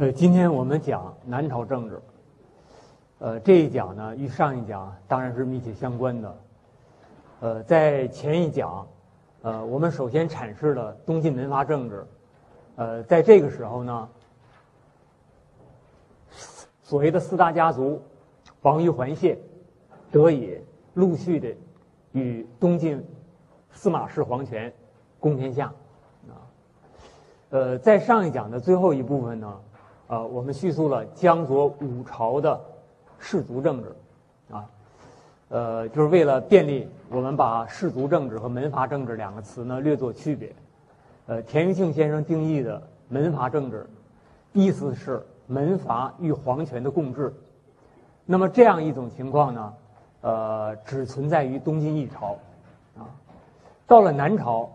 呃，今天我们讲南朝政治。呃，这一讲呢，与上一讲当然是密切相关的。呃，在前一讲，呃，我们首先阐释了东晋门阀政治。呃，在这个时候呢，所谓的四大家族王于环谢得以陆续的与东晋司马氏皇权共天下。啊，呃，在上一讲的最后一部分呢。呃，我们叙述了江左五朝的氏族政治，啊，呃，就是为了便利我们把氏族政治和门阀政治两个词呢略作区别。呃，田余庆先生定义的门阀政治，意思是门阀与皇权的共治。那么这样一种情况呢，呃，只存在于东晋一朝，啊，到了南朝，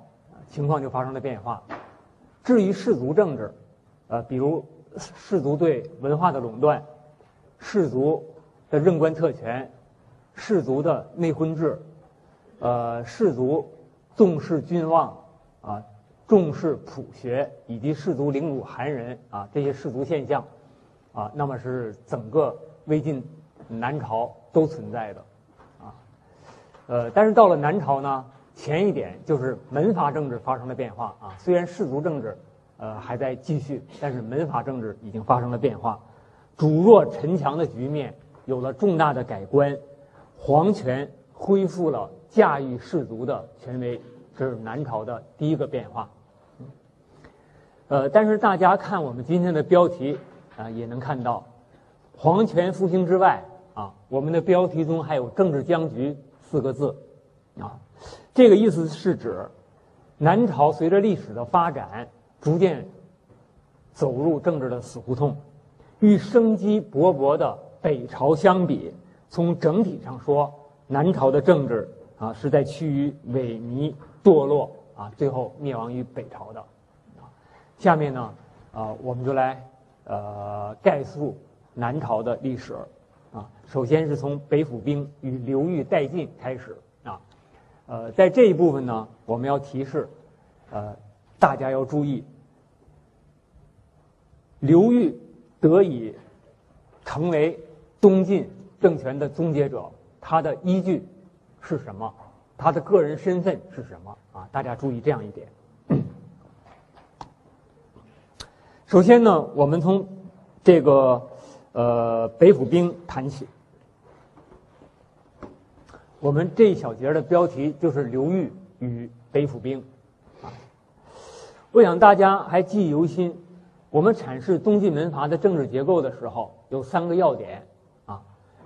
情况就发生了变化。至于氏族政治，呃，比如。氏族对文化的垄断，氏族的任官特权，氏族的内婚制，呃，氏族重视君望啊，重视朴学，以及氏族凌辱寒人啊，这些氏族现象啊，那么是整个魏晋南朝都存在的啊，呃，但是到了南朝呢，前一点就是门阀政治发生了变化啊，虽然氏族政治。呃，还在继续，但是门阀政治已经发生了变化，主弱臣强的局面有了重大的改观，皇权恢复了驾驭士族的权威，这是南朝的第一个变化。呃，但是大家看我们今天的标题啊，也能看到，皇权复兴之外啊，我们的标题中还有政治僵局四个字，啊，这个意思是指南朝随着历史的发展。逐渐走入政治的死胡同，与生机勃勃的北朝相比，从整体上说，南朝的政治啊是在趋于萎靡堕落啊，最后灭亡于北朝的。啊，下面呢啊，我们就来呃概述南朝的历史啊。首先是从北府兵与刘裕代晋开始啊，呃，在这一部分呢，我们要提示呃大家要注意。刘裕得以成为东晋政权的终结者，他的依据是什么？他的个人身份是什么？啊，大家注意这样一点。首先呢，我们从这个呃北府兵谈起。我们这一小节的标题就是刘裕与北府兵。啊，我想大家还记忆犹新。我们阐释东晋门阀的政治结构的时候，有三个要点，啊，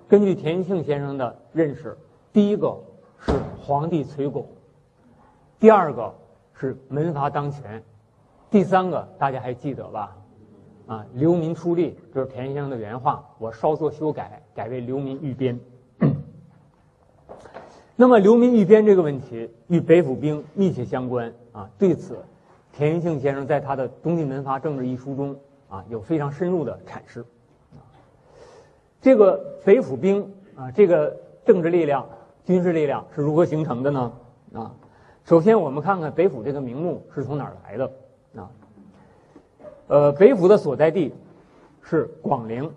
根据田余庆先生的认识，第一个是皇帝垂拱，第二个是门阀当权，第三个大家还记得吧？啊，流民出力，这是田先生的原话，我稍作修改，改为流民御边。那么流民御边这个问题与北府兵密切相关啊，对此。田余庆先生在他的《东晋门阀政治》一书中啊，有非常深入的阐释。这个北府兵啊，这个政治力量、军事力量是如何形成的呢？啊，首先我们看看北府这个名目是从哪儿来的啊？呃，北府的所在地是广陵，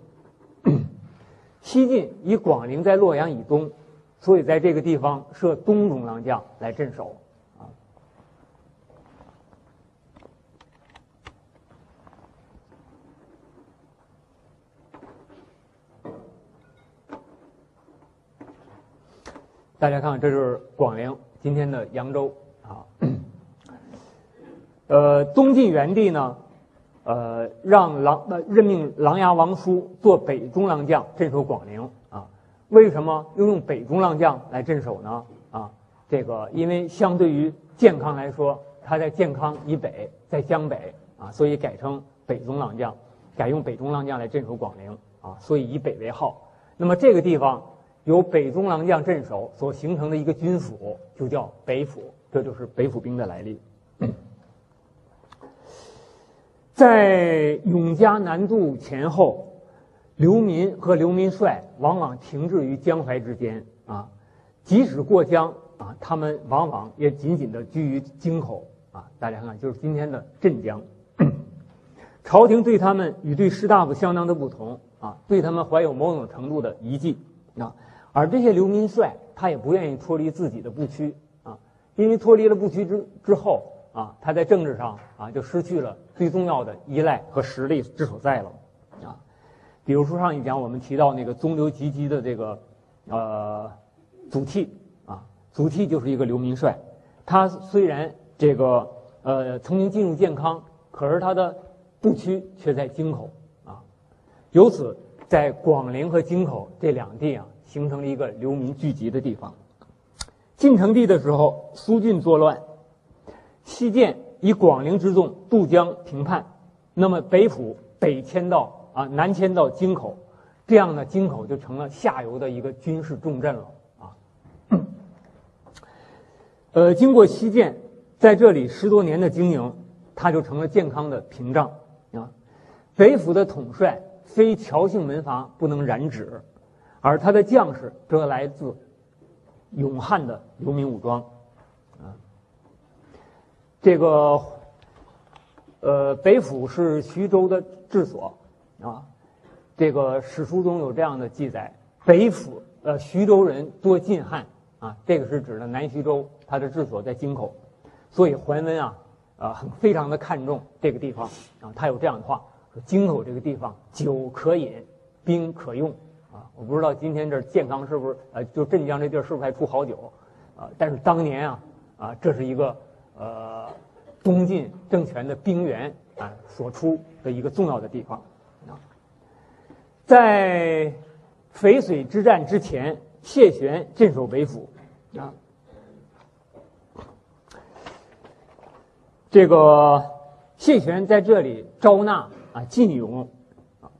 西晋以广陵在洛阳以东，所以在这个地方设东中郎将来镇守。大家看，这是广陵，今天的扬州啊。呃，东晋元帝呢，呃，让琅呃任命琅琊王叔做北中郎将，镇守广陵啊。为什么又用北中郎将来镇守呢？啊，这个因为相对于健康来说，他在健康以北，在江北啊，所以改成北中郎将，改用北中郎将来镇守广陵啊，所以以北为号。那么这个地方。由北中郎将镇守所形成的一个军府，就叫北府，这就是北府兵的来历。在永嘉南渡前后，流民和流民帅往往停滞于江淮之间啊，即使过江啊，他们往往也紧紧的居于京口啊。大家看看，就是今天的镇江。朝廷对他们与对士大夫相当的不同啊，对他们怀有某种程度的疑忌啊。而这些流民帅，他也不愿意脱离自己的部区啊，因为脱离了部区之之后啊，他在政治上啊就失去了最重要的依赖和实力之所在了啊。比如说上一讲我们提到那个宗流吉吉的这个呃祖逖啊，祖逖就是一个流民帅，他虽然这个呃曾经进入建康，可是他的部区却在京口啊，由此在广陵和京口这两地啊。形成了一个流民聚集的地方。晋成帝的时候，苏峻作乱，西涧以广陵之众渡江平叛，那么北府北迁到啊南迁到京口，这样呢，京口就成了下游的一个军事重镇了啊。呃，经过西涧在这里十多年的经营，它就成了健康的屏障啊。北府的统帅非乔姓门阀不能染指。而他的将士则来自勇汉的流民武装，啊，这个呃北府是徐州的治所，啊，这个史书中有这样的记载：北府呃徐州人多晋汉，啊，这个是指的南徐州，他的治所在京口，所以桓温啊啊很非常的看重这个地方，啊，他有这样的话说：京口这个地方酒可饮，兵可用。啊，我不知道今天这健康是不是呃，就镇江这地儿是不是还出好酒，啊，但是当年啊，啊，这是一个呃东晋政权的兵源啊所出的一个重要的地方啊。在淝水之战之前，谢玄镇守北府啊，这个谢玄在这里招纳啊晋勇啊，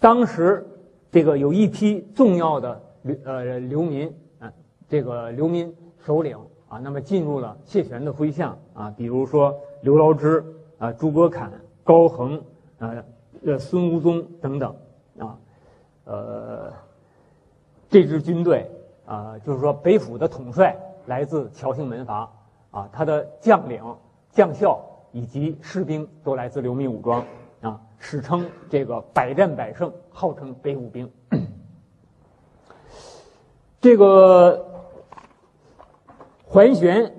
当时。这个有一批重要的流呃流民啊，这个流民首领啊，那么进入了谢玄的麾下啊，比如说刘牢之啊、诸葛侃、高恒啊、呃孙吴宗等等啊，呃，这支军队啊，就是说北府的统帅来自侨姓门阀啊，他的将领、将校以及士兵都来自流民武装。史称这个百战百胜，号称北府兵。这个桓玄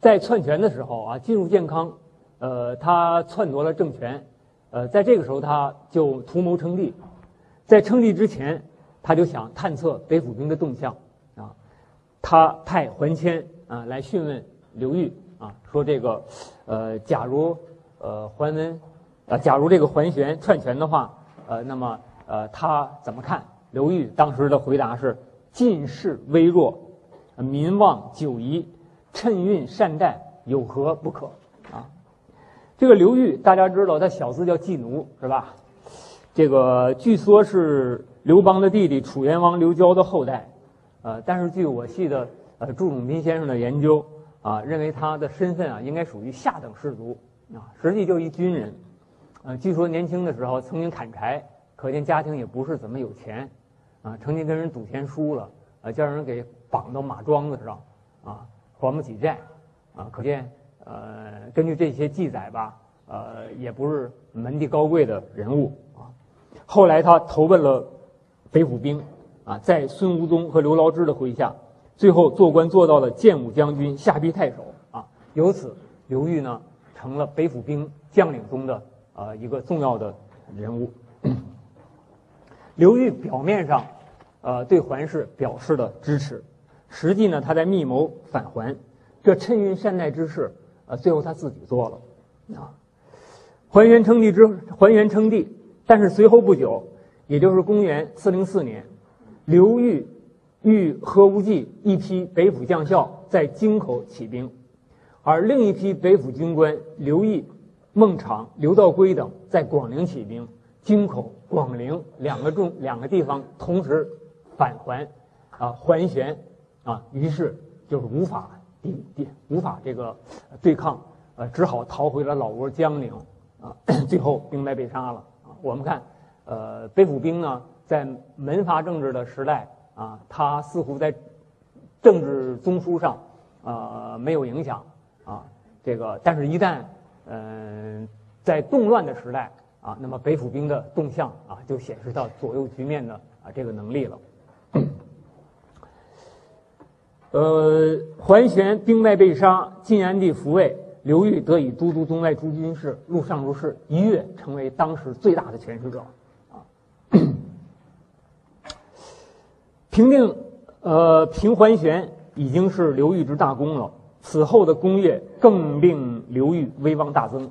在篡权的时候啊，进入建康，呃，他篡夺了政权，呃，在这个时候他就图谋称帝。在称帝之前，他就想探测北府兵的动向啊，他派桓谦啊来询问刘裕啊，说这个呃，假如呃桓温。呃，假如这个桓玄篡权的话，呃，那么呃，他怎么看？刘裕当时的回答是：晋势微弱，民望久疑，趁运善待，有何不可？啊，这个刘裕大家知道，他小字叫季奴，是吧？这个据说是刘邦的弟弟楚元王刘交的后代，呃，但是据我系的呃祝永斌先生的研究啊，认为他的身份啊应该属于下等士族啊，实际就一军人。呃，据说年轻的时候曾经砍柴，可见家庭也不是怎么有钱，啊，曾经跟人赌钱输了，啊，叫人给绑到马桩子上，啊，还不起债，啊，可见，呃，根据这些记载吧，呃，也不是门第高贵的人物啊。后来他投奔了北府兵，啊，在孙吴宗和刘牢之的麾下，最后做官做到了建武将军、下邳太守，啊，由此刘裕呢成了北府兵将领中的。啊，一个重要的人物，刘裕表面上，呃，对桓氏表示了支持，实际呢，他在密谋反桓，这趁运善待之事，呃，最后他自己做了，啊，桓元称帝之桓元称帝，但是随后不久，也就是公元四零四年，刘裕与何无忌一批北府将校在京口起兵，而另一批北府军官刘毅。孟昶、刘道规等在广陵起兵，京口、广陵两个重两个地方同时反桓，啊，桓玄啊，于是就是无法抵抵无法这个对抗，呃，只好逃回了老窝江陵，啊，最后兵败被杀了。啊，我们看，呃，北府兵呢，在门阀政治的时代啊，他似乎在政治中枢上啊没有影响啊，这个，但是一旦嗯，在动乱的时代啊，那么北府兵的动向啊，就显示到左右局面的啊这个能力了。呃，桓玄兵败被杀，晋安帝复位，刘裕得以都督中外诸军事，录尚书事，一跃成为当时最大的权势者。啊，平定呃平桓玄已经是刘裕之大功了，此后的功业更令刘裕威望大增。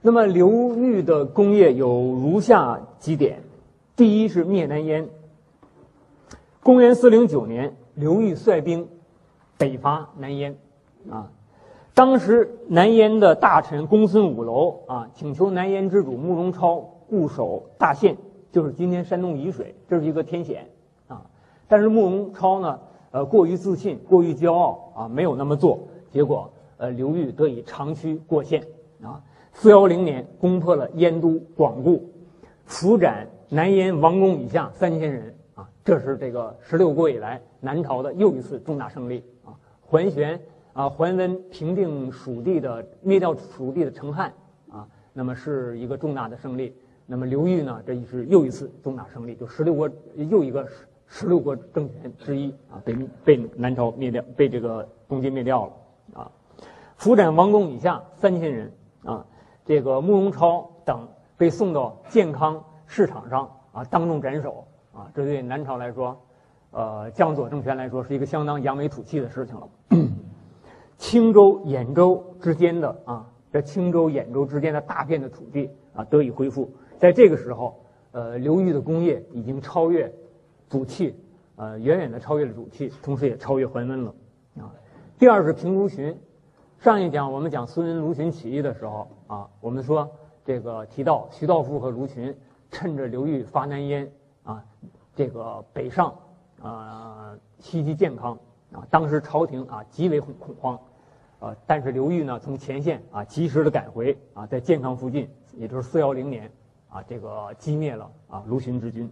那么刘裕的功业有如下几点：第一是灭南燕。公元四零九年，刘裕率兵北伐南燕，啊，当时南燕的大臣公孙五楼啊，请求南燕之主慕容超固守大县，就是今天山东沂水，这是一个天险。但是慕容超呢，呃，过于自信，过于骄傲啊，没有那么做，结果呃，刘裕得以长驱过线啊。四幺零年，攻破了燕都广固，俘斩南燕王公以下三千人啊。这是这个十六国以来南朝的又一次重大胜利啊！桓玄啊，桓温平定蜀地的灭掉蜀地的成汉啊，那么是一个重大的胜利。那么刘裕呢，这是又一次重大胜利，就十六国又一个十六国政权之一啊，被被南朝灭掉，被这个东晋灭掉了啊！俘斩王公以下三千人啊，这个慕容超等被送到健康市场上啊，当众斩首。啊，这对南朝来说，呃，江左政权来说是一个相当扬眉吐气的事情了。青州、兖州之间的啊，这青州、兖州之间的大片的土地啊，得以恢复。在这个时候，呃，刘裕的工业已经超越主气，呃，远远的超越了主气，同时也超越桓温了。啊，第二是平卢循。上一讲我们讲孙文卢循起义的时候啊，我们说这个提到徐道富和卢循趁着刘裕发南燕。啊，这个北上，啊，袭击健康，啊，当时朝廷啊极为恐恐慌，啊，但是刘裕呢从前线啊及时的赶回，啊，在健康附近，也就是四幺零年，啊，这个击灭了啊卢循之军。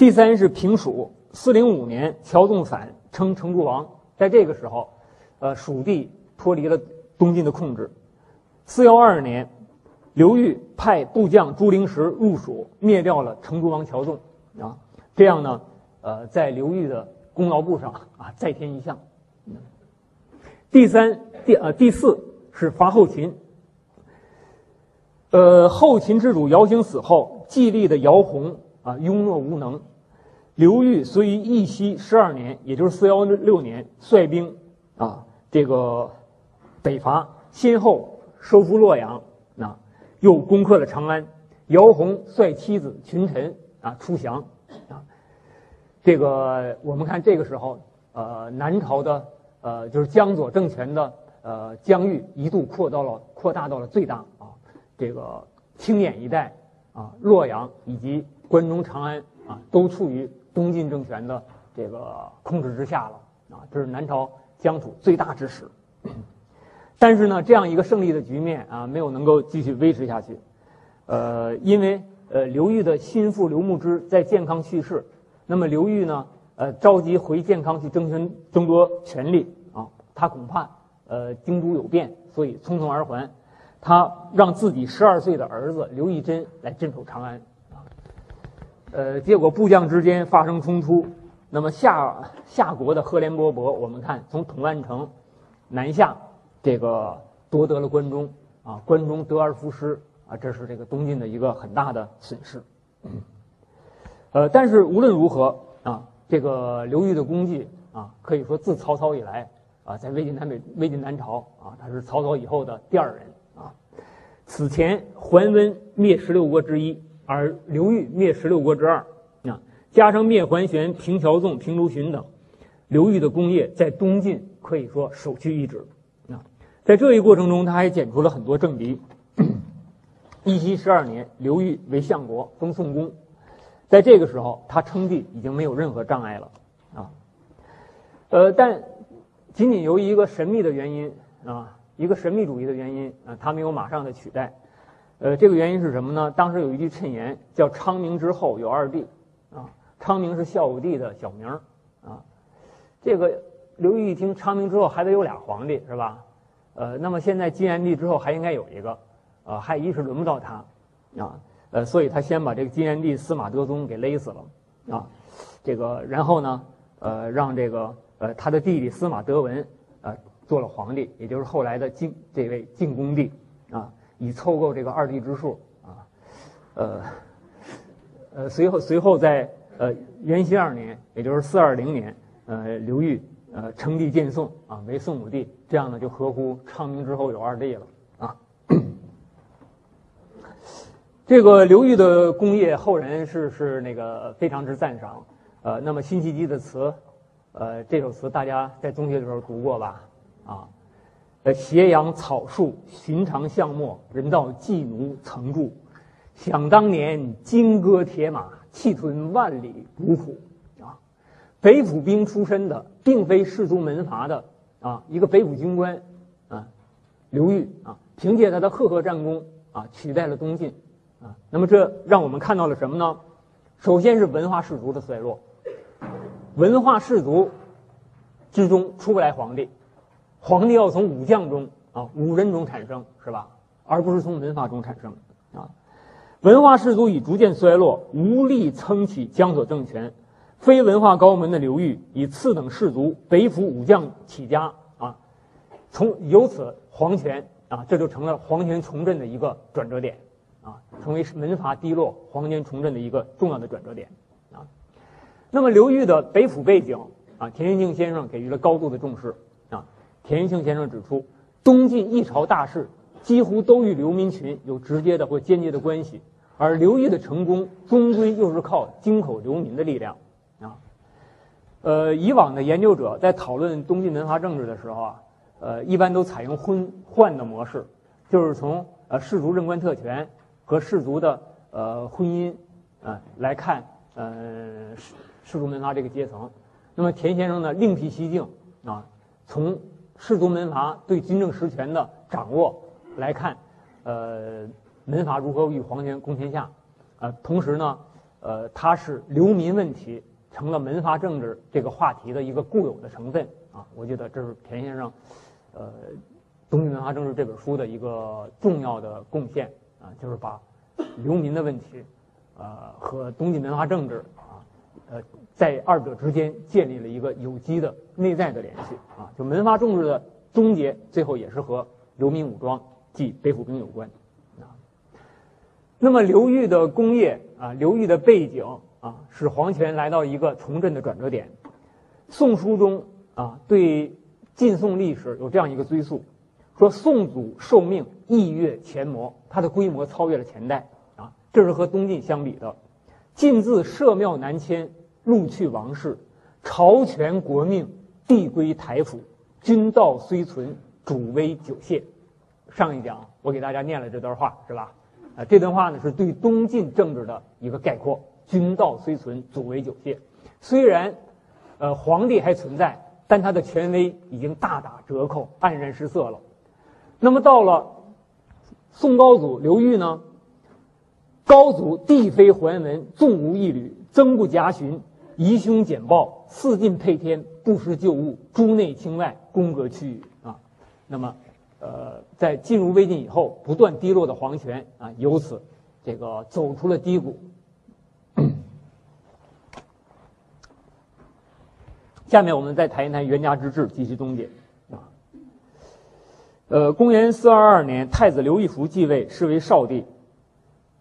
第三是平蜀，四零五年乔纵反称成都王，在这个时候，呃，蜀地脱离了东晋的控制。四幺二年。刘裕派部将朱灵石入蜀，灭掉了成都王乔纵，啊，这样呢，呃，在刘裕的功劳簿上啊再添一项。第三、第呃第四是伐后秦。呃，后秦之主姚兴死后，继立的姚泓啊庸懦无能，刘裕虽于义熙十二年，也就是四幺六年，率兵啊这个北伐，先后收复洛阳。啊又攻克了长安，姚泓率妻子群臣啊出降，啊，这个我们看这个时候，呃，南朝的呃就是江左政权的呃疆域一度扩到了扩大到了最大啊，这个青眼一带啊，洛阳以及关中长安啊，都处于东晋政权的这个控制之下了啊，这是南朝疆土最大之时。但是呢，这样一个胜利的局面啊，没有能够继续维持下去，呃，因为呃，刘裕的心腹刘牧之在健康去世，那么刘裕呢，呃，着急回健康去争权争夺权力啊，他恐怕呃京都有变，所以匆匆而还，他让自己十二岁的儿子刘义珍来镇守长安，呃，结果部将之间发生冲突，那么夏夏国的赫连勃勃，我们看从统安城南下。这个夺得了关中啊，关中得而复失啊，这是这个东晋的一个很大的损失。呃，但是无论如何啊，这个刘裕的功绩啊，可以说自曹操以来啊，在魏晋南北、魏晋南朝啊，他是曹操以后的第二人啊。此前桓温灭十六国之一，而刘裕灭十六国之二啊，加上灭桓玄、平乔纵、平卢循等，刘裕的功业在东晋可以说首屈一指。啊在这一过程中，他还剪除了很多政敌。义熙十二年，刘裕为相国，封宋公。在这个时候，他称帝已经没有任何障碍了啊。呃，但仅仅由于一个神秘的原因啊，一个神秘主义的原因啊，他没有马上的取代。呃，这个原因是什么呢？当时有一句谶言叫“昌明之后有二帝”，啊，昌明是孝武帝的小名啊。这个刘裕一听昌明之后还得有俩皇帝是吧？呃，那么现在晋元帝之后还应该有一个，呃，还一时轮不到他，啊，呃，所以他先把这个晋元帝司马德宗给勒死了，啊，这个然后呢，呃，让这个呃他的弟弟司马德文，呃，做了皇帝，也就是后来的晋这位晋恭帝，啊，以凑够这个二帝之数，啊，呃，呃，随后随后在呃元熙二年，也就是四二零年，呃，刘裕。呃，称帝建宋啊，为宋武帝，这样呢就合乎昌明之后有二帝了啊。这个刘裕的功业，后人是是那个非常之赞赏。呃，那么辛弃疾的词，呃，这首词大家在中学的时候读过吧？啊，呃，斜阳草树，寻常巷陌，人道寄奴曾住。想当年，金戈铁马，气吞万里孤苦。北府兵出身的，并非士族门阀的啊，一个北府军官啊，刘裕啊，凭借他的赫赫战功啊，取代了东晋啊。那么这让我们看到了什么呢？首先是文化士族的衰落，文化士族之中出不来皇帝，皇帝要从武将中啊，武人中产生是吧？而不是从文化中产生啊。文化士族已逐渐衰落，无力撑起江左政权。非文化高门的刘裕以次等士族、北府武将起家啊，从由此皇权啊，这就成了皇权重振的一个转折点啊，成为门阀低落、皇权重振的一个重要的转折点啊。那么刘裕的北府背景啊，田延庆先生给予了高度的重视。田延庆先生指出，东晋一朝大事几乎都与流民群有直接的或间接的关系，而刘裕的成功终归又是靠京口流民的力量。啊呃，以往的研究者在讨论东晋文化政治的时候啊，呃，一般都采用婚换的模式，就是从呃氏族任官特权和氏族的呃婚姻啊来看呃氏氏族门阀这个阶层。那么田先生呢另辟蹊径啊，从氏族门阀对军政实权的掌握来看，呃，门阀如何与皇权共天下啊，同时呢，呃，他是流民问题。成了门阀政治这个话题的一个固有的成分啊，我觉得这是田先生，呃，《东晋文化政治》这本书的一个重要的贡献啊，就是把流民的问题，呃，和东晋文化政治，呃，在二者之间建立了一个有机的内在的联系啊，就门阀政治的终结，最后也是和流民武装即北府兵有关啊。那么刘裕的功业啊，刘裕的背景。啊，使皇权来到一个重振的转折点。《宋书》中啊，对晋宋历史有这样一个追溯，说宋祖受命异越前魔，它的规模超越了前代啊，这是和东晋相比的。晋自设庙南迁，入去王室，朝权国命，地归台府，君道虽存，主威久谢。上一讲我给大家念了这段话，是吧？啊，这段话呢是对东晋政治的一个概括。君道虽存，主威久谢。虽然，呃，皇帝还存在，但他的权威已经大打折扣，黯然失色了。那么到了宋高祖刘裕呢？高祖帝妃桓文，纵无一缕，曾不暇寻，疑凶简报，四进配天，不识旧物，诸内清外，宫阁区域啊。那么，呃，在进入魏晋以后，不断低落的皇权啊，由此这个走出了低谷。下面我们再谈一谈袁家之治及其终结啊。呃，公元四二二年，太子刘义福继位，是为少帝。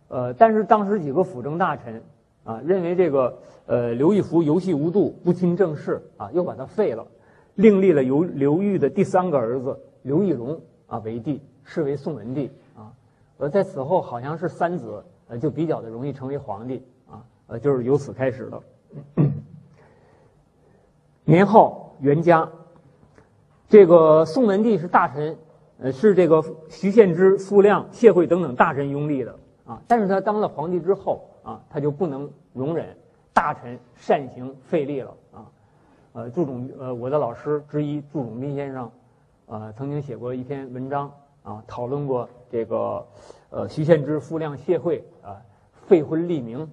呃，但是当时几个辅政大臣啊，认为这个呃刘义福游戏无度，不亲政事啊，又把他废了，另立了刘刘裕的第三个儿子刘义隆啊为帝，是为宋文帝啊。呃，在此后好像是三子呃就比较的容易成为皇帝啊，呃，就是由此开始的。年号元嘉，这个宋文帝是大臣，呃，是这个徐献之、傅亮、谢晦等等大臣拥立的啊。但是他当了皇帝之后啊，他就不能容忍大臣擅行废立了啊。呃，祝总呃，我的老师之一祝总斌先生，呃，曾经写过一篇文章啊，讨论过这个呃徐献之、傅亮、谢晦啊废婚立名，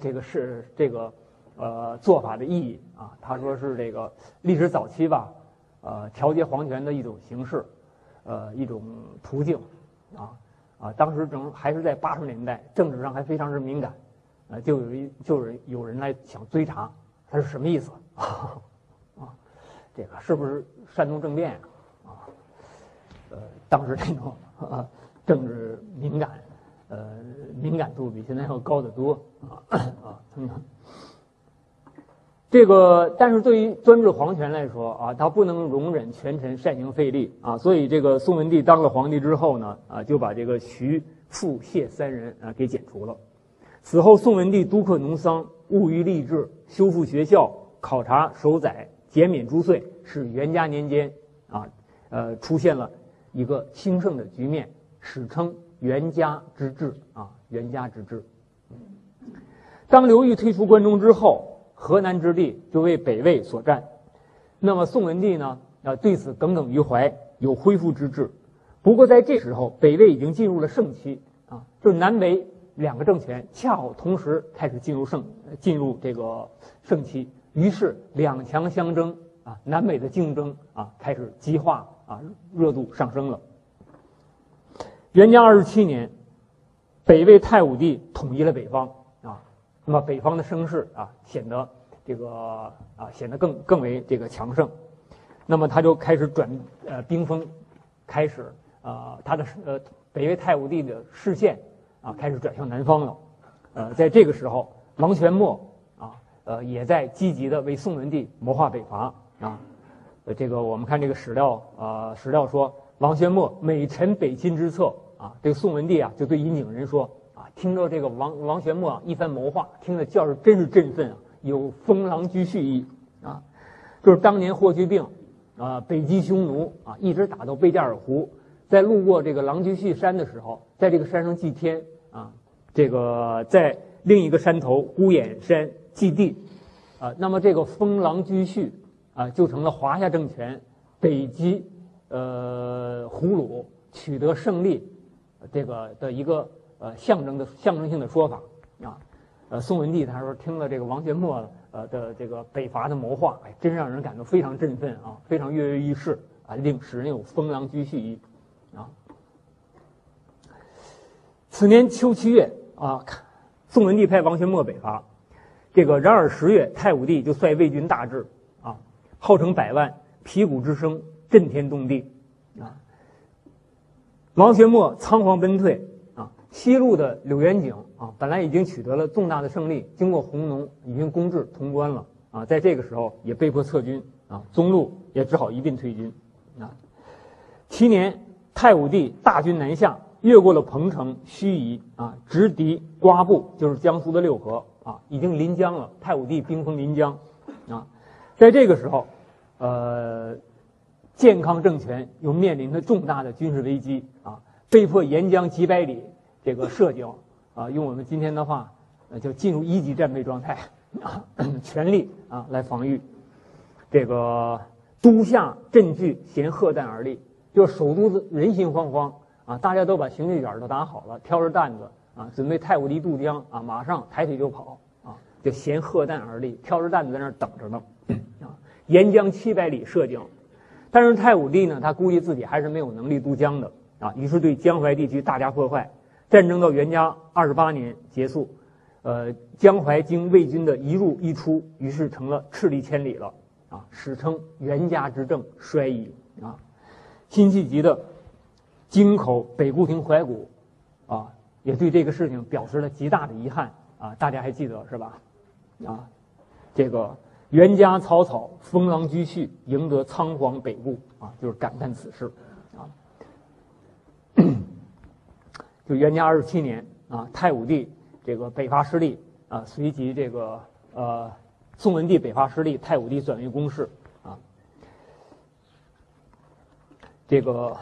这个是这个。呃做法的意义啊。他说是这个历史早期吧，呃，调节皇权的一种形式，呃，一种途径啊啊。当时正还是在八十年代，政治上还非常之敏感，呃，就有一就是有人来想追查他是什么意思 啊，这个是不是煽动政变啊？呃，当时这种政治敏感。呃，敏感度比现在要高得多啊 啊！这个，但是对于专制皇权来说啊，他不能容忍权臣擅行废立啊，所以这个宋文帝当了皇帝之后呢，啊，就把这个徐、傅、谢三人啊给剪除了。此后，宋文帝督克农桑，务于吏治，修复学校，考察守宰，减免租税，使元嘉年间啊，呃，出现了一个兴盛的局面，史称。元嘉之治啊，元嘉之治。当刘裕退出关中之后，河南之地就为北魏所占。那么宋文帝呢，啊，对此耿耿于怀，有恢复之志。不过在这时候，北魏已经进入了盛期啊，就是南北两个政权恰好同时开始进入盛，进入这个盛期。于是两强相争啊，南北的竞争啊开始激化啊，热度上升了。元嘉二十七年，北魏太武帝统一了北方啊，那么北方的声势啊显得这个啊显得更更为这个强盛，那么他就开始转呃兵锋，开始啊他的呃北魏太武帝的视线啊开始转向南方了，呃在这个时候，王玄谟啊呃也在积极的为宋文帝谋划北伐啊，这个我们看这个史料啊史料说王玄谟每陈北侵之策。啊，这个宋文帝啊，就对尹景仁说：“啊，听到这个王王玄谟啊一番谋划，听着叫是真是振奋啊，有封狼居胥意啊。就是当年霍去病啊北击匈奴啊，一直打到贝加尔湖，在路过这个狼居胥山的时候，在这个山上祭天，这个在另一个山头孤眼山祭地啊，那么这个封狼居胥啊，就成了华夏政权北击呃胡虏取得胜利。”这个的一个呃象征的象征性的说法啊，呃，宋文帝他说听了这个王玄谟呃的这个北伐的谋划，哎，真让人感到非常振奋啊，非常跃跃欲试啊，令使人有封狼居胥意啊。此年秋七月啊，宋文帝派王玄谟北伐，这个然而十月，太武帝就率魏军大至啊，号称百万，皮鼓之声震天动地啊。王玄谟仓皇奔退啊！西路的柳元景啊，本来已经取得了重大的胜利，经过红农已经攻至潼关了啊，在这个时候也被迫撤军啊，中路也只好一并退军啊。七年，太武帝大军南下，越过了彭城、盱眙啊，直抵瓜埠，就是江苏的六合啊，已经临江了。太武帝兵锋临江啊，在这个时候，呃。健康政权又面临着重大的军事危机啊，被迫沿江几百里这个设警啊，用我们今天的话，呃，叫进入一级战备状态啊，全力啊来防御。这个都下阵据衔荷担而立，就是首都人心惶惶啊，大家都把行李卷都打好了，挑着担子啊，准备太武帝渡江啊，马上抬腿就跑啊，就衔荷担而立，挑着担子在那儿等着呢 啊，沿江七百里设警。但是太武帝呢，他估计自己还是没有能力渡江的啊，于是对江淮地区大加破坏。战争到元嘉二十八年结束，呃，江淮经魏军的一入一出，于是成了赤力千里了啊，史称元嘉之政衰矣啊。辛弃疾的京口北固亭怀古啊，也对这个事情表示了极大的遗憾啊，大家还记得是吧？啊，这个。元嘉草草，封狼居胥，赢得仓皇北顾啊，就是感叹此事啊。就元嘉二十七年啊，太武帝这个北伐失利啊，随即这个呃，宋文帝北伐失利，太武帝转为攻势啊。这个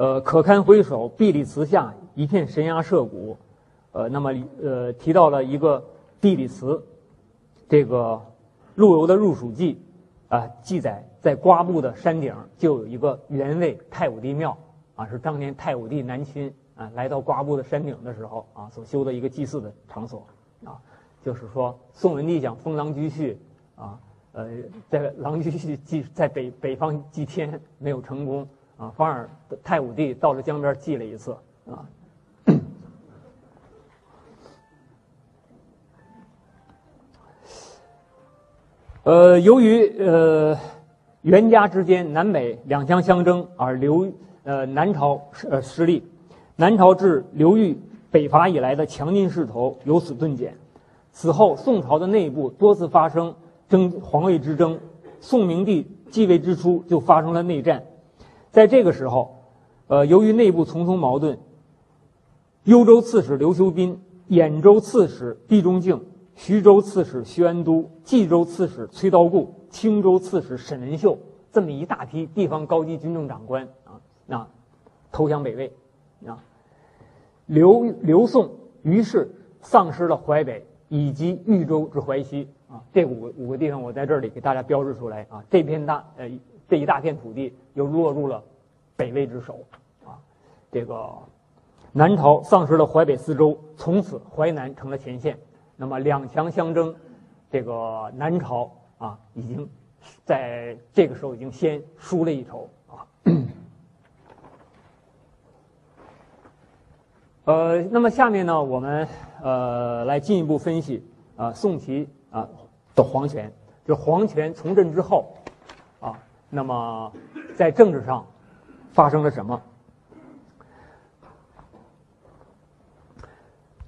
呃，可堪回首，碧里词下，一片神崖社谷。呃，那么呃，提到了一个地理词，这个。陆游的《入蜀记》啊，记载在瓜埠的山顶就有一个原位太武帝庙啊，是当年太武帝南侵啊来到瓜埠的山顶的时候啊所修的一个祭祀的场所啊。就是说宋文帝想封狼居胥啊，呃，在狼居胥祭在北北方祭天没有成功啊，反而太武帝到了江边祭了一次啊。呃，由于呃袁家之间南北两相相争而刘呃南朝呃失利，南朝至刘裕北伐以来的强劲势头由此顿减。此后，宋朝的内部多次发生争皇位之争，宋明帝继位之初就发生了内战。在这个时候，呃，由于内部重重矛盾，幽州刺史刘修斌、兖州刺史毕仲敬。徐州刺史徐安都、冀州刺史崔道固、青州刺史沈文秀，这么一大批地方高级军政长官啊，那投降北魏，啊，刘刘宋于是丧失了淮北以及豫州之淮西啊，这五个五个地方我在这里给大家标志出来啊，这片大呃这一大片土地又落入了北魏之手啊，这个南朝丧失了淮北四州，从此淮南成了前线。那么两强相争，这个南朝啊，已经在这个时候已经先输了一筹啊。呃，那么下面呢，我们呃来进一步分析啊宋齐啊的皇权，就皇权从政之后，那么在政治上发生了什么？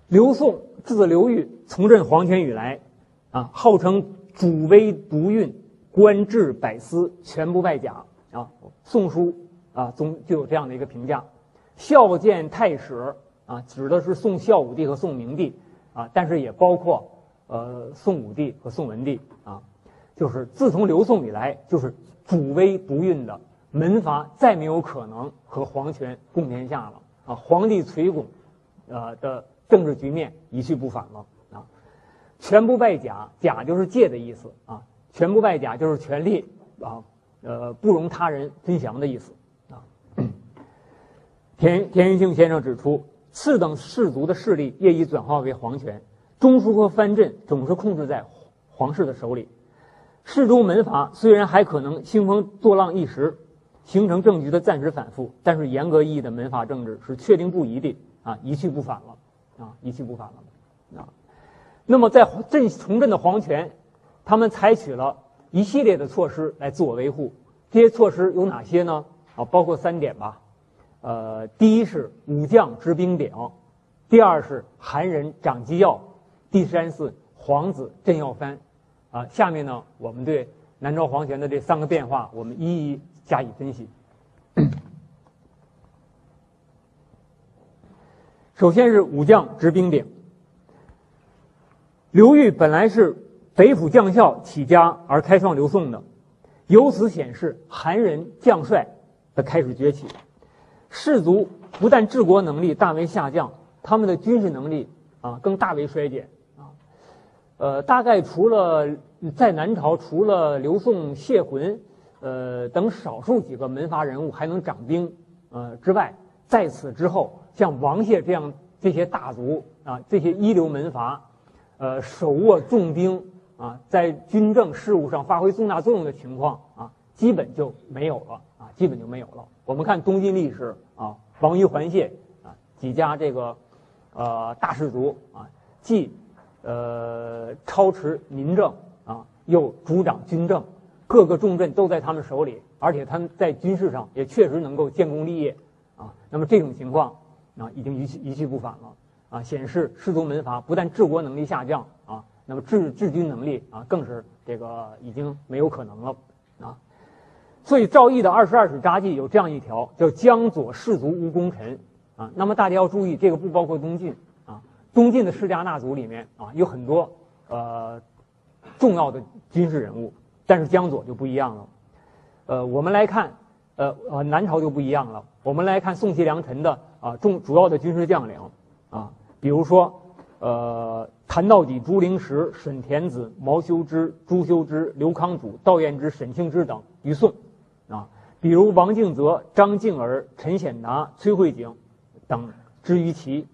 刘宋自刘裕从任皇权以来，啊，号称主威独运，官至百司，全不败甲啊。《宋书》啊中就有这样的一个评价：孝见太史啊，指的是宋孝武帝和宋明帝啊，但是也包括呃宋武帝和宋文帝啊。就是自从刘宋以来，就是主威不运的门阀再没有可能和皇权共天下了啊。皇帝垂拱，呃的。政治局面一去不返了啊！权不败甲，甲就是借的意思啊。权不败甲就是权力啊，呃，不容他人分享的意思啊。田田云庆先生指出，次等氏族的势力业已转化为皇权，中枢和藩镇总是控制在皇室的手里。世宗门阀虽然还可能兴风作浪一时，形成政局的暂时反复，但是严格意义的门阀政治是确定不移的啊，一去不返了。啊，一去不返了，啊，那么在镇重振的皇权，他们采取了一系列的措施来自我维护。这些措施有哪些呢？啊，包括三点吧。呃，第一是武将执兵柄，第二是韩人掌机要，第三是皇子镇要藩。啊，下面呢，我们对南朝皇权的这三个变化，我们一一加以分析。首先是武将执兵柄。刘裕本来是北府将校起家而开创刘宋的，由此显示韩人将帅的开始崛起。士族不但治国能力大为下降，他们的军事能力啊更大为衰减。呃，大概除了在南朝，除了刘宋谢浑，呃等少数几个门阀人物还能掌兵呃之外，在此之后。像王谢这样这些大族啊，这些一流门阀，呃，手握重兵啊，在军政事务上发挥重大作用的情况啊，基本就没有了啊，基本就没有了。我们看东晋历史啊，王于桓谢啊几家这个呃大氏族啊，既呃操持民政啊，又主掌军政，各个重镇都在他们手里，而且他们在军事上也确实能够建功立业啊。那么这种情况。啊，已经一去一去不返了，啊，显示士族门阀不但治国能力下降啊，那么治治军能力啊，更是这个已经没有可能了，啊，所以赵翼的《二十二史札记》有这样一条，叫“江左士族无功臣”，啊，那么大家要注意，这个不包括东晋，东晋的世家纳族里面啊，有很多呃重要的军事人物，但是江左就不一样了，呃，我们来看，呃呃，南朝就不一样了，我们来看宋齐梁陈的。啊，重主要的军事将领，啊，比如说，呃，谭道济、朱灵石、沈田子、毛修之、朱修之、刘康祖、道彦之、沈庆之等于宋，啊，比如王敬泽、张敬儿、陈显达、崔慧景等之于齐，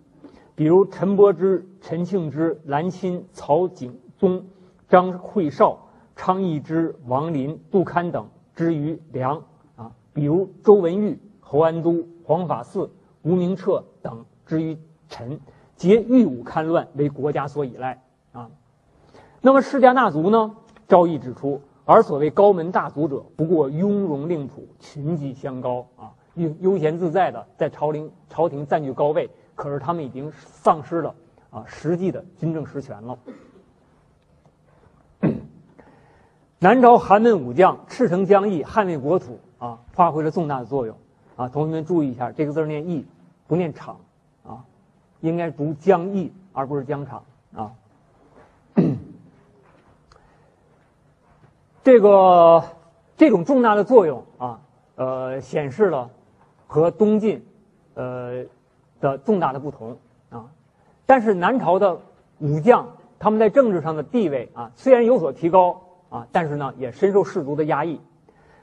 比如陈伯之、陈庆之、兰钦、曹景宗、张惠绍、昌邑之、王林、杜堪等之于梁啊，比如周文玉、侯安都、黄法嗣、吴明彻等之于陈，皆御武堪乱，为国家所依赖啊。那么世家大族呢？赵翼指出，而所谓高门大族者，不过雍容令仆，群级相高啊，悠悠闲自在的在朝廷朝廷占据高位。可是他们已经丧失了啊实际的军政实权了。南朝寒门武将赤诚将义，捍卫国土啊，发挥了重大的作用啊。同学们注意一下，这个字念义，不念场啊，应该读将义而不是疆场啊。这个这种重大的作用啊，呃，显示了和东晋呃。的重大的不同啊，但是南朝的武将他们在政治上的地位啊，虽然有所提高啊，但是呢也深受士族的压抑。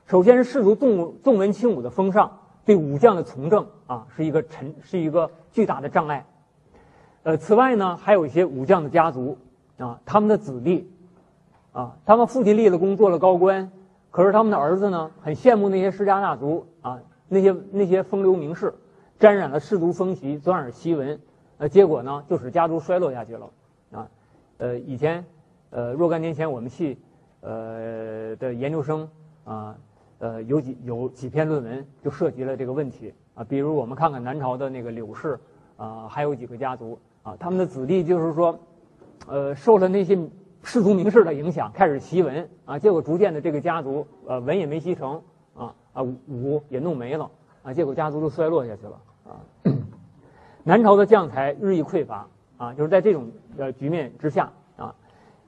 首先是士族重重文轻武的风尚，对武将的从政啊是一个沉是一个巨大的障碍。呃，此外呢，还有一些武将的家族啊，他们的子弟啊，他们父亲立了功做了高官，可是他们的儿子呢，很羡慕那些世家大族啊，那些那些风流名士。沾染了士族风习，转耳习闻，呃，结果呢，就使家族衰落下去了，啊，呃，以前，呃，若干年前我们系，呃的研究生啊，呃，有几有几篇论文就涉及了这个问题。啊，比如我们看看南朝的那个柳氏啊，还有几个家族。啊，他们的子弟就是说，呃，受了那些士族名士的影响，开始习文。啊，结果逐渐的这个家族，呃，文也没习成啊，啊，武也弄没了。啊，结果家族就衰落下去了啊。南朝的将才日益匮乏啊，就是在这种呃局面之下啊，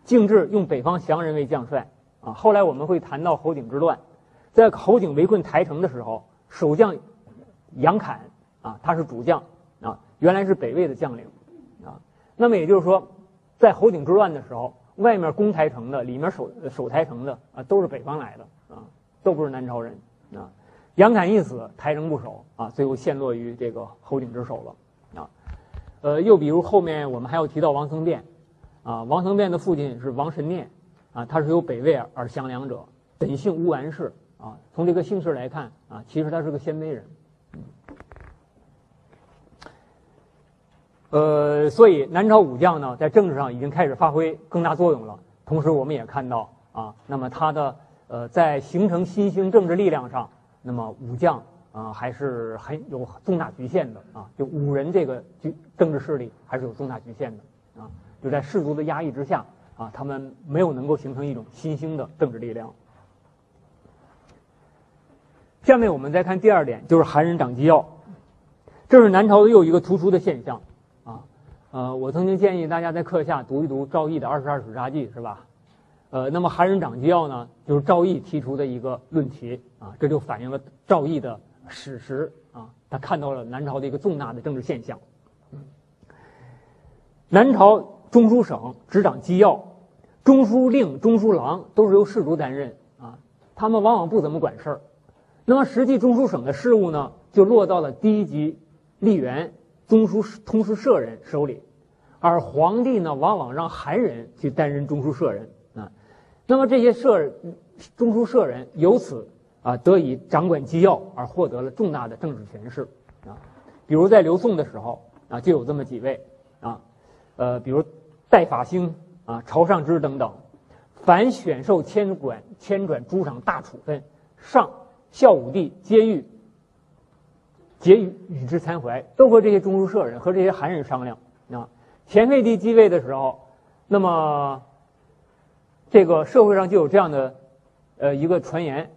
敬志用北方降人为将帅啊。后来我们会谈到侯景之乱，在侯景围困台城的时候，守将杨侃啊，他是主将啊，原来是北魏的将领啊。那么也就是说，在侯景之乱的时候，外面攻台城的，里面守守台城的啊，都是北方来的啊，都不是南朝人啊。杨侃一死，台城不守啊，最后陷落于这个侯景之手了啊。呃，又比如后面我们还要提到王僧辩啊，王僧辩的父亲是王神念啊，他是由北魏而降梁者，本姓乌丸氏啊。从这个姓氏来看啊，其实他是个鲜卑人。呃，所以南朝武将呢，在政治上已经开始发挥更大作用了。同时，我们也看到啊，那么他的呃，在形成新兴政治力量上。那么武将啊，还是很有重大局限的啊。就武人这个局政治势力还是有重大局限的啊。就在士族的压抑之下啊，他们没有能够形成一种新兴的政治力量。下面我们再看第二点，就是韩人掌机要，这是南朝的又一个突出的现象啊。呃，我曾经建议大家在课下读一读赵翼的《二十二史札记》，是吧？呃，那么韩人掌机要呢，就是赵毅提出的一个论题啊，这就反映了赵毅的史实啊，他看到了南朝的一个重大的政治现象。南朝中书省执掌机要，中书令、中书郎都是由士族担任啊，他们往往不怎么管事儿。那么实际中书省的事务呢，就落到了第一级吏员、中书通书舍人手里，而皇帝呢，往往让韩人去担任中书舍人。那么这些舍中书舍人由此啊得以掌管机要，而获得了重大的政治权势啊。比如在刘宋的时候啊，就有这么几位啊，呃，比如戴法兴啊、朝上之等等，凡选授迁管迁转诸赏大处分，上孝武帝皆欲皆欲与之参怀，都和这些中书舍人和这些韩人商量啊。前废帝继位的时候，那么。这个社会上就有这样的，呃，一个传言，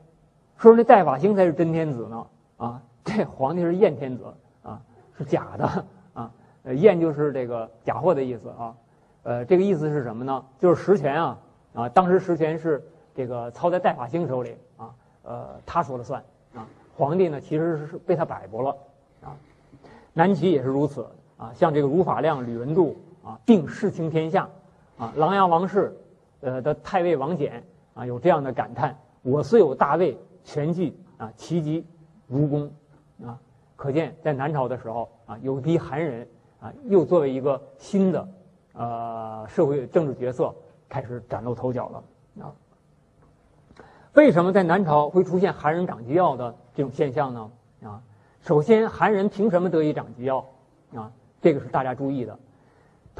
说那戴法兴才是真天子呢，啊，这皇帝是验天子，啊，是假的，啊，呃，验就是这个假货的意思啊，呃，这个意思是什么呢？就是实权啊，啊，当时实权是这个操在戴法兴手里，啊，呃，他说了算，啊，皇帝呢其实是被他摆布了，啊，南齐也是如此，啊，像这个儒法亮、吕文度啊，并世倾天下，啊，琅琊王氏。呃的太尉王翦啊，有这样的感叹：“我虽有大位，权具啊，其极如弓啊。”可见在南朝的时候啊，有一批韩人啊，又作为一个新的呃社会政治角色开始崭露头角了啊。为什么在南朝会出现韩人掌机要的这种现象呢？啊，首先韩人凭什么得以掌机要？啊，这个是大家注意的。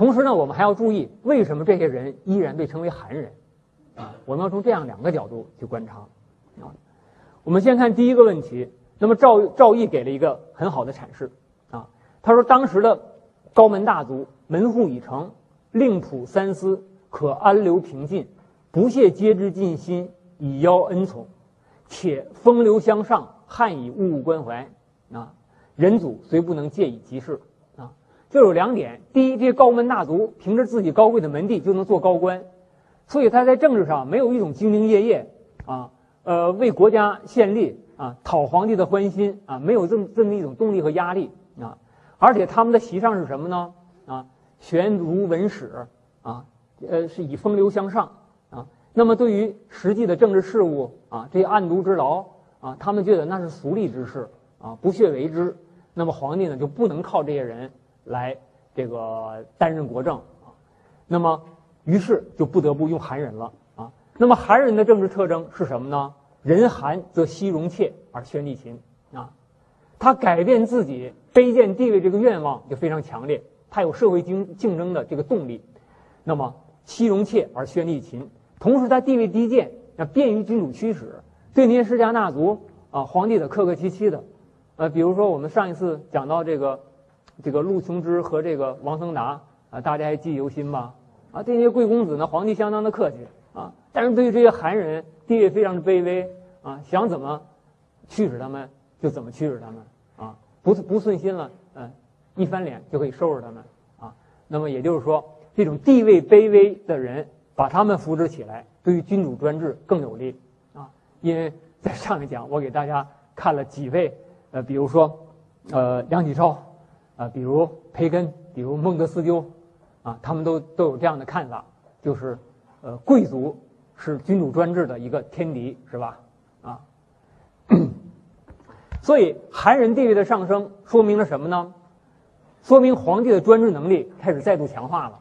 同时呢，我们还要注意为什么这些人依然被称为韩人？啊，我们要从这样两个角度去观察。啊，我们先看第一个问题。那么赵赵毅给了一个很好的阐释。啊，他说当时的高门大族门户已成，令仆三思，可安流平静，不屑皆之尽心。以邀恩宠，且风流相上，汉以物物关怀啊！人祖虽不能借以及事啊，就有两点：第一，这些高门大族凭着自己高贵的门第就能做高官，所以他在政治上没有一种兢兢业业啊，呃，为国家献力啊，讨皇帝的欢心啊，没有这么这么一种动力和压力啊。而且他们的席上是什么呢？啊，悬如文史啊，呃，是以风流向上啊。那么，对于实际的政治事务啊，这些案牍之劳啊，他们觉得那是俗吏之事啊，不屑为之。那么，皇帝呢就不能靠这些人来这个担任国政啊。那么，于是就不得不用韩人了啊。那么，韩人的政治特征是什么呢？人韩则惜容妾而宣力勤啊。他改变自己卑贱地位这个愿望就非常强烈，他有社会竞竞争的这个动力。那么，惜容妾而宣力勤。同时，他地位低贱，那便于君主驱使，对那些世家大族啊，皇帝的客客气气的，呃，比如说我们上一次讲到这个，这个陆琼之和这个王僧达啊，大家还记忆犹新吧？啊，对那些贵公子呢，皇帝相当的客气啊，但是对于这些韩人，地位非常的卑微啊，想怎么驱使他们就怎么驱使他们啊，不不顺心了，嗯，一翻脸就可以收拾他们啊。那么也就是说，这种地位卑微的人。把他们扶植起来，对于君主专制更有利啊！因为在上一讲，我给大家看了几位，呃，比如说，呃，梁启超，啊，比如培根，比如孟德斯鸠，啊，他们都都有这样的看法，就是，呃，贵族是君主专制的一个天敌，是吧？啊，所以韩人地位的上升说明了什么呢？说明皇帝的专制能力开始再度强化了。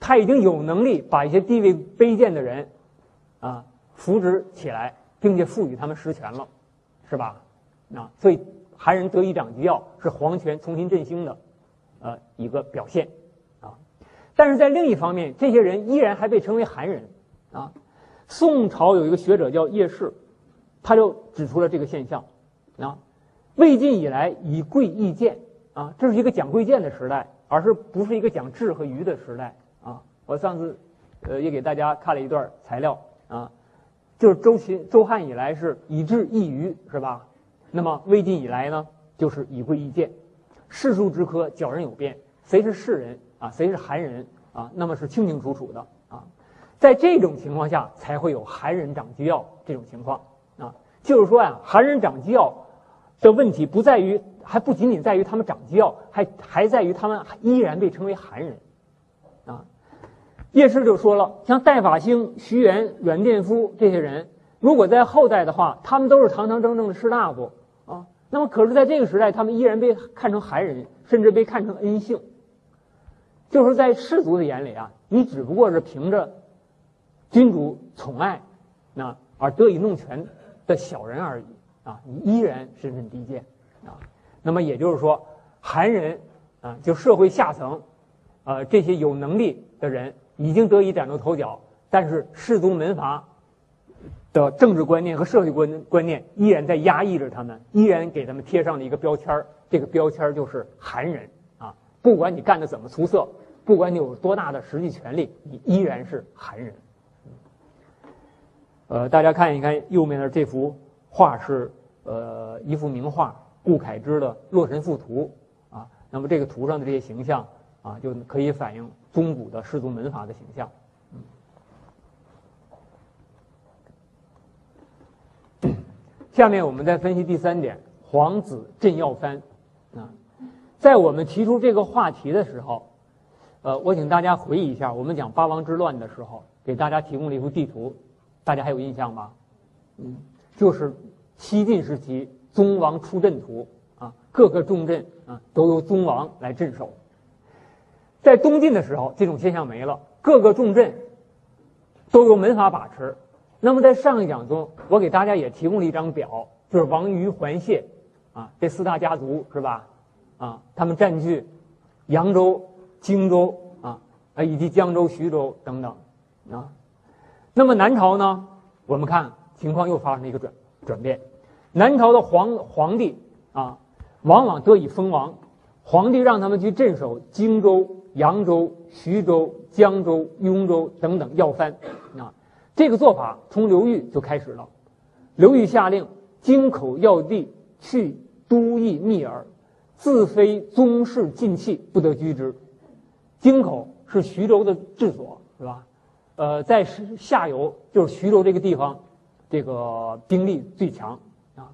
他已经有能力把一些地位卑贱的人，啊，扶植起来，并且赋予他们实权了，是吧？啊，所以韩人得以掌机要，是皇权重新振兴的，呃，一个表现，啊。但是在另一方面，这些人依然还被称为韩人，啊。宋朝有一个学者叫叶氏，他就指出了这个现象，啊，魏晋以来以贵易贱，啊，这是一个讲贵贱的时代，而是不是一个讲智和愚的时代。啊我上次，呃，也给大家看了一段材料啊，就是周秦、周汉以来是以智易愚，是吧？那么魏晋以来呢，就是以贵易贱，世数之科教人有变，谁是士人啊，谁是韩人啊？那么是清清楚楚的啊。在这种情况下，才会有韩人掌机要这种情况啊。就是说呀，韩人掌机要的问题不在于，还不仅仅在于他们掌机要，还还在于他们依然被称为韩人啊。叶氏就说了，像戴法兴、徐元、阮殿夫这些人，如果在后代的话，他们都是堂堂正正的士大夫。那么，可是在这个时代，他们依然被看成韩人，甚至被看成恩姓。就是在士族的眼里啊，你只不过是凭着君主宠爱那而得以弄权的小人而已啊，你依然身份低贱啊。那么也就是说，韩人啊，就社会下层，呃，这些有能力的人。已经得以崭露头角，但是士族门阀的政治观念和社会观观念依然在压抑着他们，依然给他们贴上了一个标签，这个标签就是韩人啊！不管你干的怎么出色，不管你有多大的实际权利，你依然是韩人。呃，大家看一看右面的这幅画是呃一幅名画，顾恺之的《洛神赋图》啊。那么这个图上的这些形象啊，就可以反映。中古的氏族门阀的形象。下面我们再分析第三点：皇子镇要藩。啊，在我们提出这个话题的时候，呃，我请大家回忆一下，我们讲八王之乱的时候，给大家提供了一幅地图，大家还有印象吗？嗯，就是西晋时期宗王出镇图啊，各个重镇啊都由宗王来镇守。在东晋的时候，这种现象没了，各个重镇都由门阀把持。那么在上一讲中，我给大家也提供了一张表，就是王于桓谢啊这四大家族是吧？啊，他们占据扬州、荆州啊啊以及江州、徐州等等啊。那么南朝呢，我们看情况又发生了一个转转变，南朝的皇皇帝啊，往往得以封王，皇帝让他们去镇守荆州、扬州、徐州、江州、雍州等等要藩啊。这个做法从刘裕就开始了。刘裕下令，京口要地去都邑密耳，自非宗室近戚，不得居之。京口是徐州的治所，是吧？呃，在下游就是徐州这个地方，这个兵力最强啊。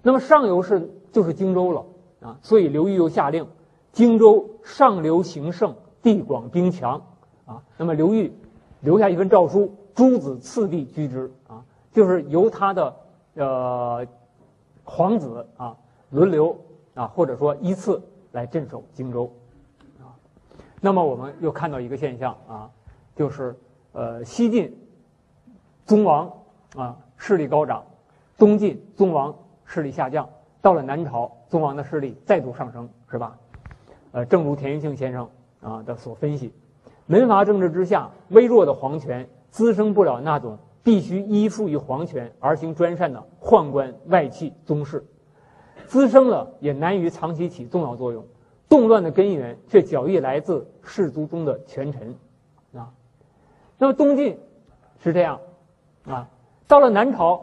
那么上游是就是荆州了啊。所以刘裕又下令，荆州上流行胜，地广兵强啊。那么刘裕留下一份诏书。诸子次第居之啊，就是由他的呃皇子啊轮流啊，或者说依次来镇守荆州啊。那么我们又看到一个现象啊，就是呃西晋宗王啊势力高涨，东晋宗王势力下降，到了南朝宗王的势力再度上升，是吧？呃，正如田余庆先生啊的所分析，门阀政治之下，微弱的皇权。滋生不了那种必须依附于皇权而行专擅的宦官外戚宗室，滋生了也难于长期起重要作用。动乱的根源却较易来自士族中的权臣，啊，那么东晋是这样，啊，到了南朝，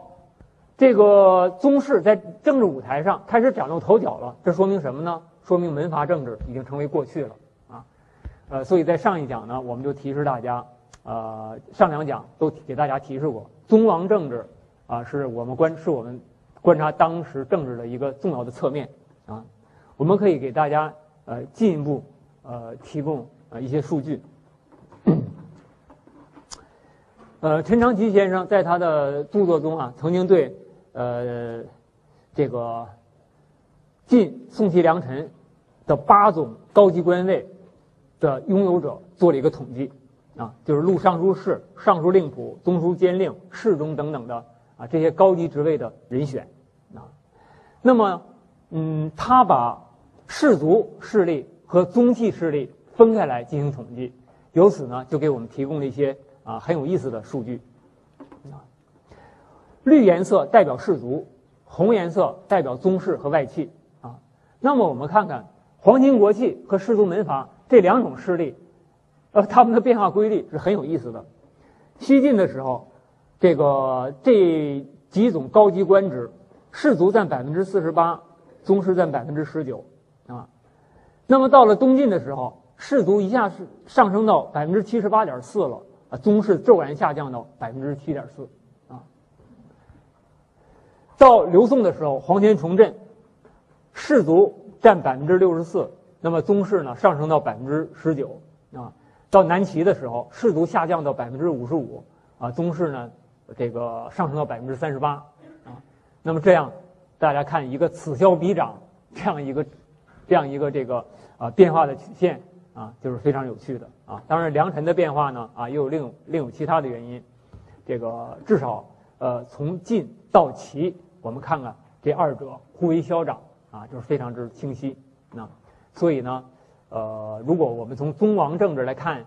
这个宗室在政治舞台上开始崭露头角了。这说明什么呢？说明门阀政治已经成为过去了，啊，呃，所以在上一讲呢，我们就提示大家。呃，上两讲都给大家提示过，宗王政治啊，是我们观是我们观察当时政治的一个重要的侧面啊。我们可以给大家呃进一步呃提供呃一些数据。呃，陈长奇先生在他的著作中啊，曾经对呃这个晋宋齐梁陈的八种高级官位的拥有者做了一个统计。啊，就是录尚书事、尚书令仆、中书监令、侍中等等的啊这些高级职位的人选啊。那么，嗯，他把士族势力和宗戚势力分开来进行统计，由此呢，就给我们提供了一些啊很有意思的数据。啊，绿颜色代表士族，红颜色代表宗室和外戚啊。那么我们看看皇亲国戚和士族门阀这两种势力。呃，他们的变化规律是很有意思的。西晋的时候，这个这几种高级官职，士族占百分之四十八，宗室占百分之十九，啊。那么到了东晋的时候，士族一下是上升到百分之七十八点四了，啊，宗室骤然下降到百分之七点四，啊。到刘宋的时候，皇权重振，士族占百分之六十四，那么宗室呢上升到百分之十九，啊。到南齐的时候，士族下降到百分之五十五，啊，宗室呢，这个上升到百分之三十八，啊，那么这样，大家看一个此消彼长，这样一个，这样一个这个啊变化的曲线，啊，就是非常有趣的，啊，当然良辰的变化呢，啊，又有另另有其他的原因，这个至少呃从晋到齐，我们看看这二者互为消长，啊，就是非常之清晰，那所以呢。呃，如果我们从宗王政治来看，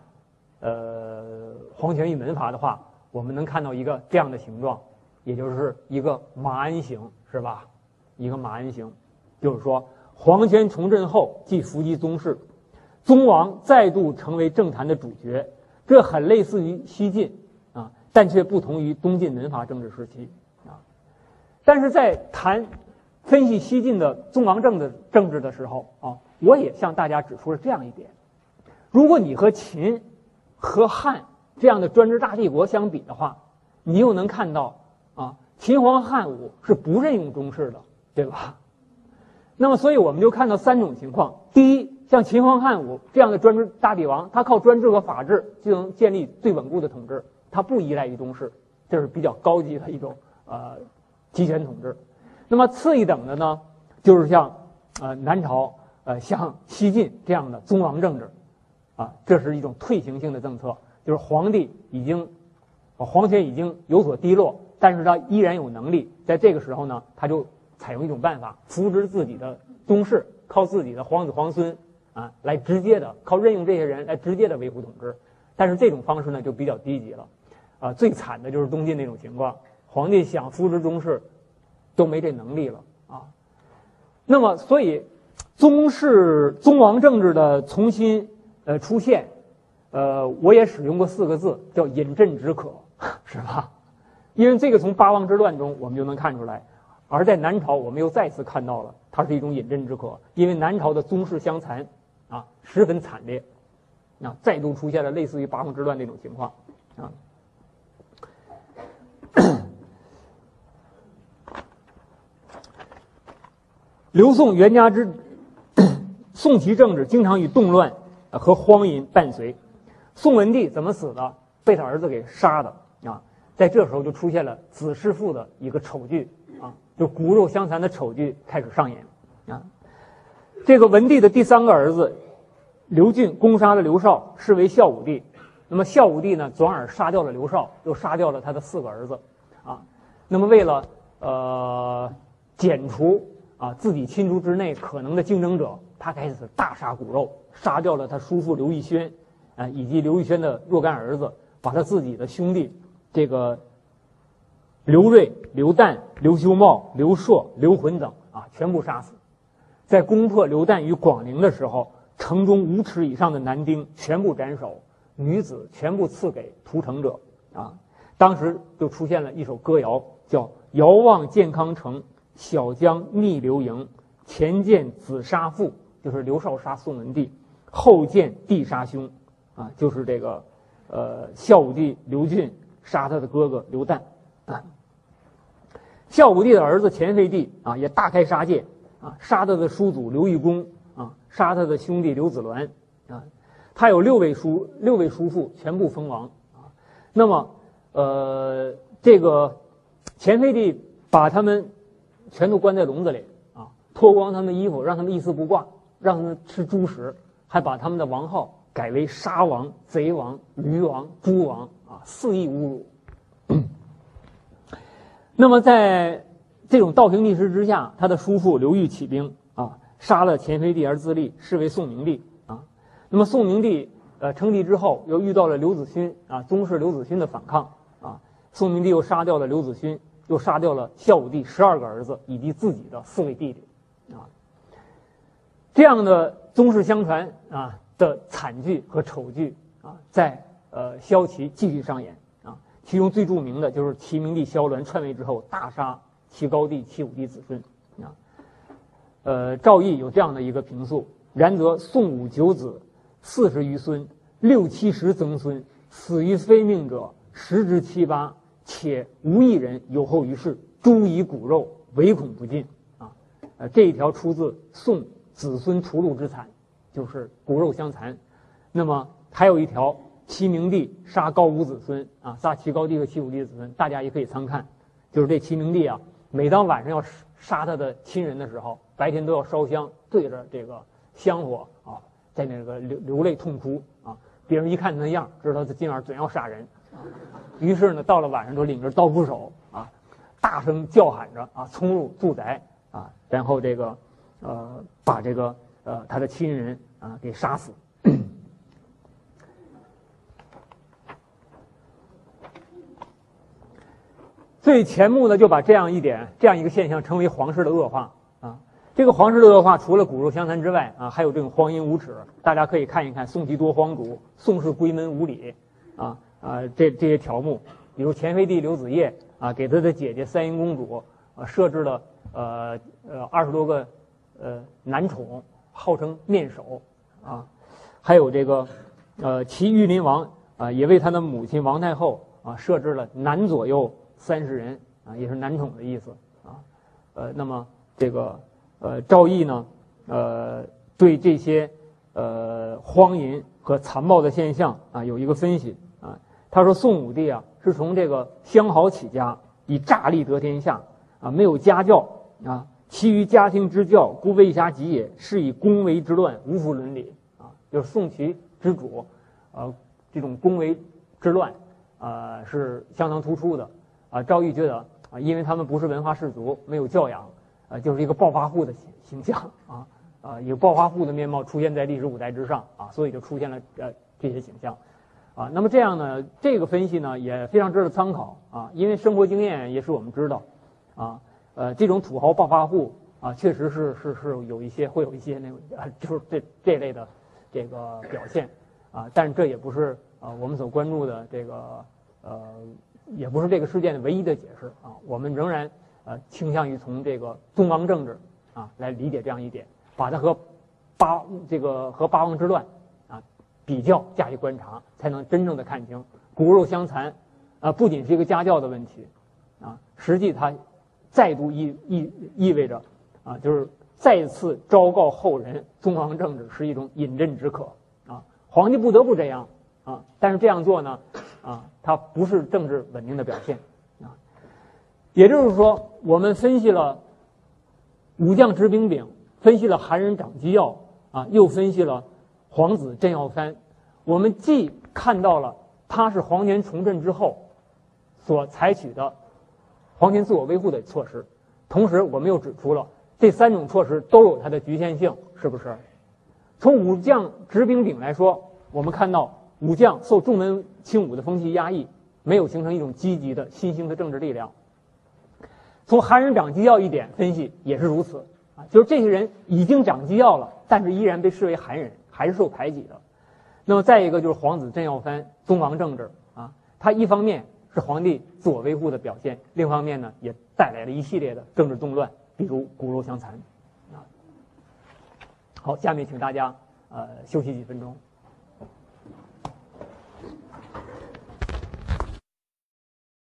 呃，皇权与门阀的话，我们能看到一个这样的形状，也就是一个马鞍形，是吧？一个马鞍形，就是说，皇权重振后，即伏击宗室，宗王再度成为政坛的主角，这很类似于西晋啊，但却不同于东晋门阀政治时期啊。但是在谈分析西晋的宗王政的政治的时候啊。我也向大家指出了这样一点：如果你和秦、和汉这样的专制大帝国相比的话，你又能看到啊，秦皇汉武是不任用宗室的，对吧？那么，所以我们就看到三种情况：第一，像秦皇汉武这样的专制大帝王，他靠专制和法治就能建立最稳固的统治，他不依赖于宗室，这是比较高级的一种呃集权统治。那么次一等的呢，就是像呃南朝。呃，像西晋这样的宗王政治，啊，这是一种退行性的政策，就是皇帝已经，皇权已经有所低落，但是他依然有能力，在这个时候呢，他就采用一种办法，扶植自己的宗室，靠自己的皇子皇孙啊，来直接的靠任用这些人来直接的维护统治，但是这种方式呢就比较低级了，啊，最惨的就是东晋那种情况，皇帝想扶植宗室，都没这能力了啊，那么所以宗室宗王政治的重新。呃，出现，呃，我也使用过四个字，叫饮鸩止渴，是吧？因为这个从八王之乱中我们就能看出来，而在南朝我们又再次看到了它是一种饮鸩止渴，因为南朝的宗室相残，啊，十分惨烈，啊，再度出现了类似于八王之乱那种情况，啊。刘宋元嘉之宋齐政治经常与动乱。和荒淫伴随，宋文帝怎么死的？被他儿子给杀的啊！在这时候就出现了子弑父的一个丑剧啊，就骨肉相残的丑剧开始上演啊。这个文帝的第三个儿子刘俊攻杀了刘绍，是为孝武帝。那么孝武帝呢，转而杀掉了刘绍，又杀掉了他的四个儿子啊。那么为了呃剪除啊自己亲族之内可能的竞争者，他开始大杀骨肉。杀掉了他叔父刘义轩，啊，以及刘义轩的若干儿子，把他自己的兄弟，这个刘瑞、刘旦、刘修茂、刘硕、刘浑等啊，全部杀死。在攻破刘旦与广陵的时候，城中五尺以上的男丁全部斩首，女子全部赐给屠城者。啊，当时就出现了一首歌谣，叫《遥望健康城，小江逆流营，前见子杀父》，就是刘少杀宋文帝。后见弟杀兄，啊，就是这个，呃，孝武帝刘俊杀他的哥哥刘旦，啊，孝武帝的儿子前废帝啊，也大开杀戒，啊，杀他的叔祖刘义恭，啊，杀他的兄弟刘子鸾，啊，他有六位叔六位叔父全部封王，啊，那么，呃，这个前废帝把他们全都关在笼子里，啊，脱光他们衣服，让他们一丝不挂，让他们吃猪食。还把他们的王号改为杀王、贼王、驴王、猪王啊，肆意侮辱。那么，在这种倒行逆施之下，他的叔父刘裕起兵啊，杀了前妃帝而自立，是为宋明帝啊。那么，宋明帝呃称帝之后，又遇到了刘子勋啊，宗室刘子勋的反抗啊，宋明帝又杀掉了刘子勋，又杀掉了孝武帝十二个儿子以及自己的四位弟弟啊，这样的。宗室相传啊的惨剧和丑剧啊，在呃萧齐继续上演啊。其中最著名的就是齐明帝萧鸾篡位之后大杀齐高帝、齐武帝子孙啊。呃，赵毅有这样的一个评述：然则宋武九子四十余孙，六七十曾孙，死于非命者十之七八，且无一人有后于世，诸以骨肉，唯恐不尽啊。呃，这一条出自宋。子孙屠戮之惨，就是骨肉相残。那么还有一条，齐明帝杀高武子孙啊，杀齐高帝和齐武帝子孙，大家也可以参看。就是这齐明帝啊，每当晚上要杀他的亲人的时候，白天都要烧香，对着这个香火啊，在那个流流泪痛哭啊。别人一看他那样，知道他今晚准要杀人。于是呢，到了晚上就领着刀斧手啊，大声叫喊着啊，冲入住宅啊，然后这个。呃，把这个呃他的亲人啊给杀死，所以钱穆呢就把这样一点这样一个现象称为皇室的恶化啊。这个皇室的恶化除了骨肉相残之外啊，还有这种荒淫无耻。大家可以看一看宋齐多荒主，宋氏闺门无礼啊啊这这些条目，比如前妃帝刘子业啊给他的姐姐三英公主啊设置了呃呃二十多个。呃，男宠号称面首，啊，还有这个，呃，齐玉林王啊，也为他的母亲王太后啊设置了男左右三十人啊，也是男宠的意思啊，呃，那么这个呃赵毅呢，呃，对这些呃荒淫和残暴的现象啊有一个分析，他说宋武帝啊是从这个相好起家，以诈力得天下啊，没有家教啊。其余家庭之教，故未暇及也。是以恭为之乱，无复伦理啊！就是宋齐之主，呃，这种恭为之乱，呃，是相当突出的。啊，赵玉觉得啊，因为他们不是文化士族，没有教养，啊，就是一个暴发户的形形象啊，啊，有暴发户的面貌出现在历史舞台之上啊，所以就出现了呃这些形象。啊，那么这样呢，这个分析呢也非常值得参考啊，因为生活经验也是我们知道，啊，呃，这种土豪暴发户啊，确实是是是有一些会有一些那个啊，就是这这类的这个表现啊，但这也不是啊我们所关注的这个呃，也不是这个事件的唯一的解释啊，我们仍然呃倾向于从这个宗王政治啊来理解这样一点，把它和八这个和八王之乱。比较加以观察，才能真正的看清骨肉相残，啊，不仅是一个家教的问题，啊，实际它再度意意意味着，啊，就是再次昭告后人，宗王政治是一种饮鸩止渴，啊，皇帝不得不这样，啊，但是这样做呢，啊，它不是政治稳定的表现，啊，也就是说，我们分析了武将执兵柄，分析了韩人掌机要，啊，又分析了。皇子镇要藩，我们既看到了他是皇权重振之后所采取的皇权自我维护的措施，同时我们又指出了这三种措施都有它的局限性，是不是？从武将执兵柄来说，我们看到武将受重文轻武的风气压抑，没有形成一种积极的新兴的政治力量。从韩人掌机要一点分析也是如此啊，就是这些人已经掌机要了，但是依然被视为韩人。还是受排挤的。那么再一个就是皇子镇耀藩宗王政治啊，他一方面是皇帝自我维护的表现，另一方面呢也带来了一系列的政治动乱，比如骨肉相残啊。好，下面请大家呃休息几分钟。